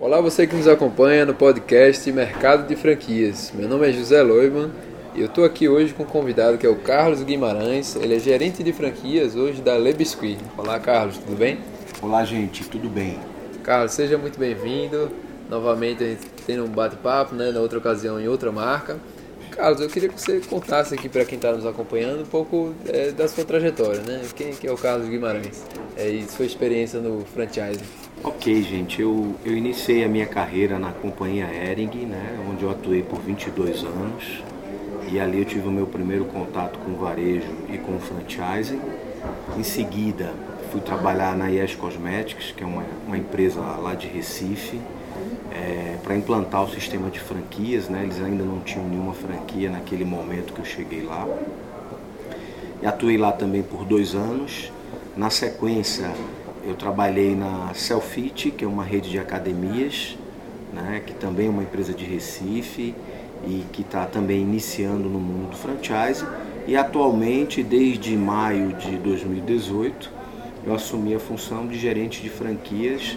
Olá, você que nos acompanha no podcast Mercado de Franquias. Meu nome é José Loiman e eu estou aqui hoje com um convidado que é o Carlos Guimarães. Ele é gerente de franquias hoje da Le Biscuit. Olá, Carlos, tudo bem? Olá, gente, tudo bem? Carlos, seja muito bem-vindo. Novamente a gente tem um bate-papo, né, na outra ocasião em outra marca. Carlos, eu queria que você contasse aqui para quem está nos acompanhando um pouco é, da sua trajetória, né? Quem que é o Carlos Guimarães é, e sua experiência no franchising. Ok, gente, eu, eu iniciei a minha carreira na companhia Ering, né, onde eu atuei por 22 anos. E ali eu tive o meu primeiro contato com o varejo e com o franchising. Em seguida, fui trabalhar na Yes Cosmetics, que é uma, uma empresa lá de Recife, é, para implantar o sistema de franquias. Né? Eles ainda não tinham nenhuma franquia naquele momento que eu cheguei lá. E atuei lá também por dois anos. Na sequência, eu trabalhei na Selfit, que é uma rede de academias, né, que também é uma empresa de Recife e que está também iniciando no mundo do franchise. E atualmente, desde maio de 2018, eu assumi a função de gerente de franquias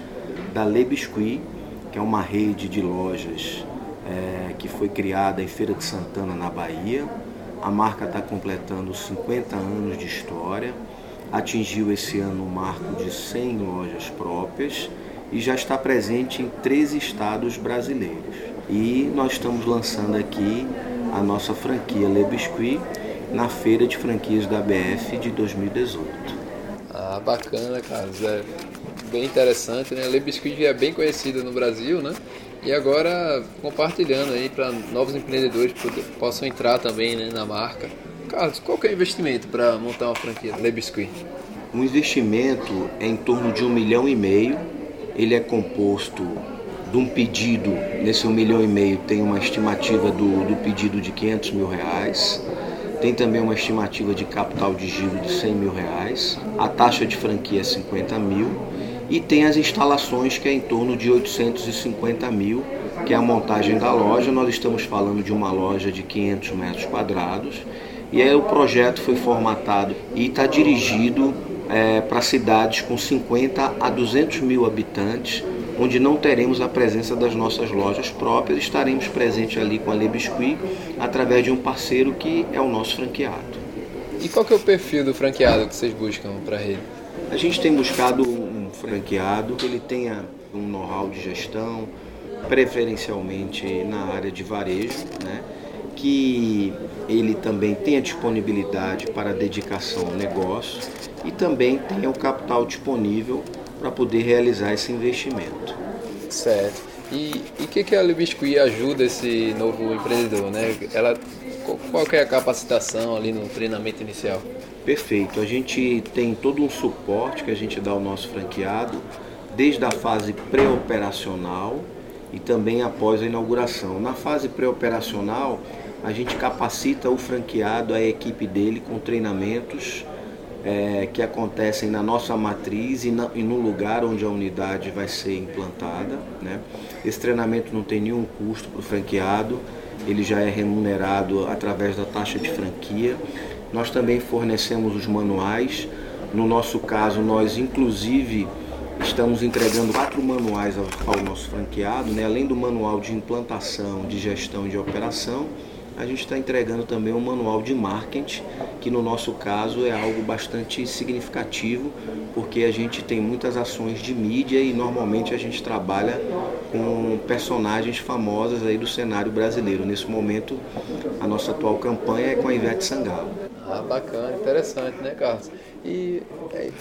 da Le Biscuit, que é uma rede de lojas é, que foi criada em Feira de Santana, na Bahia. A marca está completando 50 anos de história atingiu esse ano o marco de 100 lojas próprias e já está presente em três estados brasileiros. E nós estamos lançando aqui a nossa franquia Le Biscuit na Feira de Franquias da BF de 2018. Ah, bacana, cara. É bem interessante, né? Le Biscuit é bem conhecida no Brasil, né? E agora compartilhando aí para novos empreendedores que possam entrar também né, na marca. Carlos, qual que é o investimento para montar uma franquia Le Biscuit? Um investimento é em torno de um milhão e meio. Ele é composto de um pedido, nesse um milhão e meio tem uma estimativa do, do pedido de 500 mil reais. Tem também uma estimativa de capital de giro de 100 mil reais. A taxa de franquia é 50 mil. E tem as instalações que é em torno de 850 mil, que é a montagem da loja. Nós estamos falando de uma loja de 500 metros quadrados e aí o projeto foi formatado e está dirigido é, para cidades com 50 a 200 mil habitantes, onde não teremos a presença das nossas lojas próprias, estaremos presentes ali com a Le Biscuit através de um parceiro que é o nosso franqueado. E qual que é o perfil do franqueado que vocês buscam para a rede? A gente tem buscado um franqueado que ele tenha um know-how de gestão, preferencialmente na área de varejo, né? que ele também tenha disponibilidade para dedicação ao negócio e também tenha o capital disponível para poder realizar esse investimento. Certo. E o que, que a Libiscuit ajuda esse novo empreendedor? Né? Ela, qual que é a capacitação ali no treinamento inicial? Perfeito. A gente tem todo um suporte que a gente dá ao nosso franqueado, desde a fase pré-operacional e também após a inauguração. Na fase pré-operacional, a gente capacita o franqueado, a equipe dele com treinamentos é, que acontecem na nossa matriz e, na, e, no lugar onde a unidade vai ser implantada. Né? Esse treinamento não tem nenhum custo para o franqueado, ele já é remunerado através da taxa de franquia. Nós também fornecemos os manuais. No nosso caso, nós inclusive estamos entregando quatro manuais ao, nosso franqueado, né? além do manual de implantação, de gestão e de operação a gente está entregando também um manual de marketing, que no nosso caso é algo bastante significativo, porque a gente tem muitas ações de mídia e normalmente a gente trabalha com personagens famosas aí do cenário brasileiro. Nesse momento, a nossa atual campanha é com a Ivete Sangalo. Ah, bacana, interessante, né, Carlos? E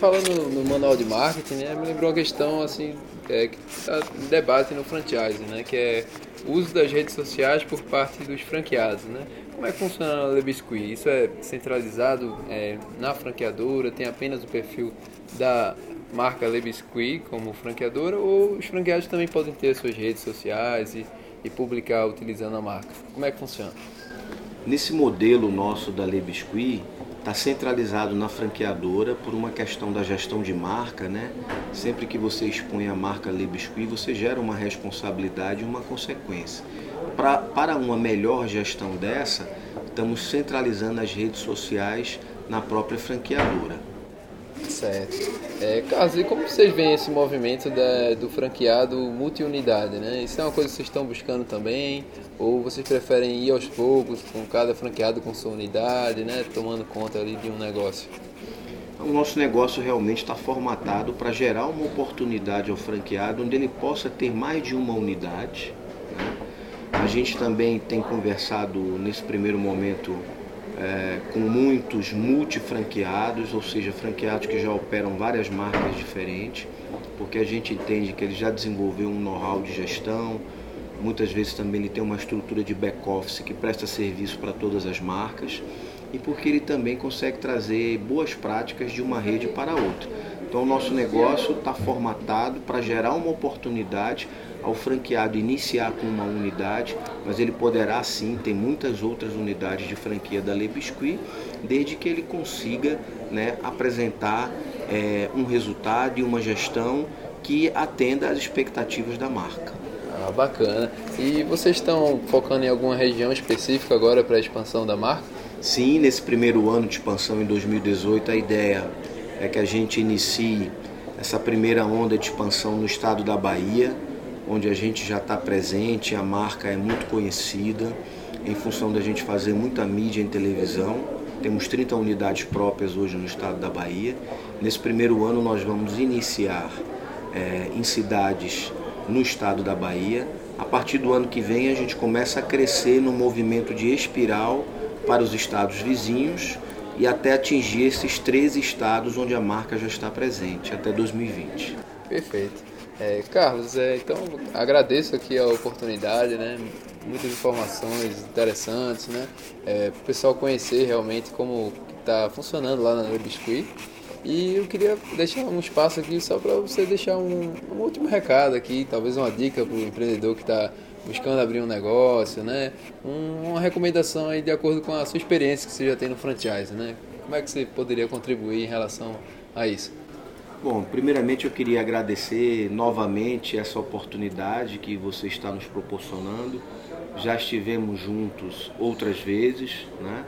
falando no manual de marketing, né, me lembrou uma questão assim, é, que está em debate no franchise, né, que é uso das redes sociais por parte dos franqueados, né? Como é que funciona a Le Biscuit? Isso é centralizado é, na franqueadora? Tem apenas o perfil da marca Le Biscuit como franqueadora? Ou os franqueados também podem ter suas redes sociais e, e publicar utilizando a marca? Como é que funciona? Nesse modelo nosso da Le Biscuit, está centralizado na franqueadora por uma questão da gestão de marca, né? Sempre que você expõe a marca Le você gera uma responsabilidade e uma consequência. Pra, para uma melhor gestão dessa, estamos centralizando as redes sociais na própria franqueadora. Certo. É, Carlos, e como vocês veem esse movimento da, do franqueado multiunidade, né? Isso é uma coisa que vocês estão buscando também? Ou vocês preferem ir aos poucos, com cada franqueado com sua unidade, né? Tomando conta ali de um negócio? O nosso negócio realmente está formatado para gerar uma oportunidade ao franqueado onde ele possa ter mais de uma unidade. Né? A gente também tem conversado nesse primeiro momento é, com muitos multifranqueados, ou seja, franqueados que já operam várias marcas diferentes, porque a gente entende que ele já desenvolveu um know-how de gestão, muitas vezes também ele tem uma estrutura de back-office que presta serviço para todas as marcas e porque ele também consegue trazer boas práticas de uma rede para outra. Então, o nosso negócio está formatado para gerar uma oportunidade ao franqueado iniciar com uma unidade, mas ele poderá sim ter muitas outras unidades de franquia da Le Biscuit, desde que ele consiga né, apresentar é, um resultado e uma gestão que atenda às expectativas da marca. Ah, bacana. E vocês estão focando em alguma região específica agora para a expansão da marca? Sim, nesse primeiro ano de expansão em 2018, a ideia é que a gente inicie essa primeira onda de expansão no estado da Bahia, onde a gente já está presente, a marca é muito conhecida, em função da gente fazer muita mídia em televisão. Temos 30 unidades próprias hoje no estado da Bahia. Nesse primeiro ano nós vamos iniciar é, em cidades no estado da Bahia. A partir do ano que vem a gente começa a crescer no movimento de espiral para os estados vizinhos e até atingir esses 13 estados onde a marca já está presente até 2020. Perfeito. É, Carlos, é, então agradeço aqui a oportunidade, né? Muitas informações interessantes, né? É, para o pessoal conhecer realmente como está funcionando lá na Biscuit. E eu queria deixar um espaço aqui só para você deixar um, um, último recado aqui, talvez uma dica para o empreendedor que está buscando abrir um negócio, né? Um, uma recomendação aí de acordo com a sua experiência que você já tem no franchise, né? Como é que você poderia contribuir em relação a isso? Bom, primeiramente eu queria agradecer novamente essa oportunidade que você está nos proporcionando. Já estivemos juntos outras vezes, né?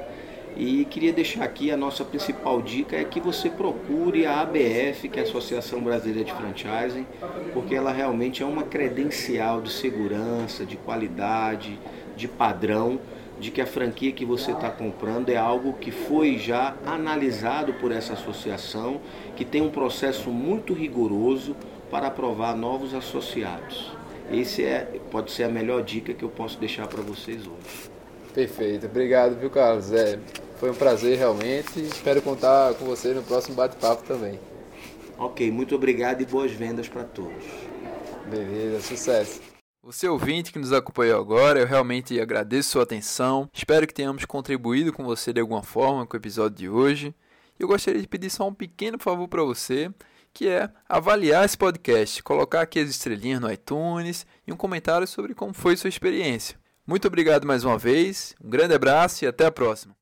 E queria deixar aqui a nossa principal dica é que você procure a ABF, que é a Associação Brasileira de Franchising, porque ela realmente é uma credencial de segurança, de qualidade, de padrão de que a franquia que você está comprando é algo que foi já analisado por essa associação, que tem um processo muito rigoroso para aprovar novos associados. Esse é, pode ser a melhor dica que eu posso deixar para vocês hoje. Perfeito, obrigado, viu, Carlos? É, foi um prazer realmente. Espero contar com você no próximo bate-papo também. Ok, muito obrigado e boas vendas para todos. Beleza, sucesso. Você ouvinte que nos acompanhou agora, eu realmente agradeço sua atenção. Espero que tenhamos contribuído com você de alguma forma com o episódio de hoje. Eu gostaria de pedir só um pequeno favor para você, que é avaliar esse podcast, colocar aqui as estrelinhas no iTunes e um comentário sobre como foi sua experiência. Muito obrigado mais uma vez, um grande abraço e até a próxima.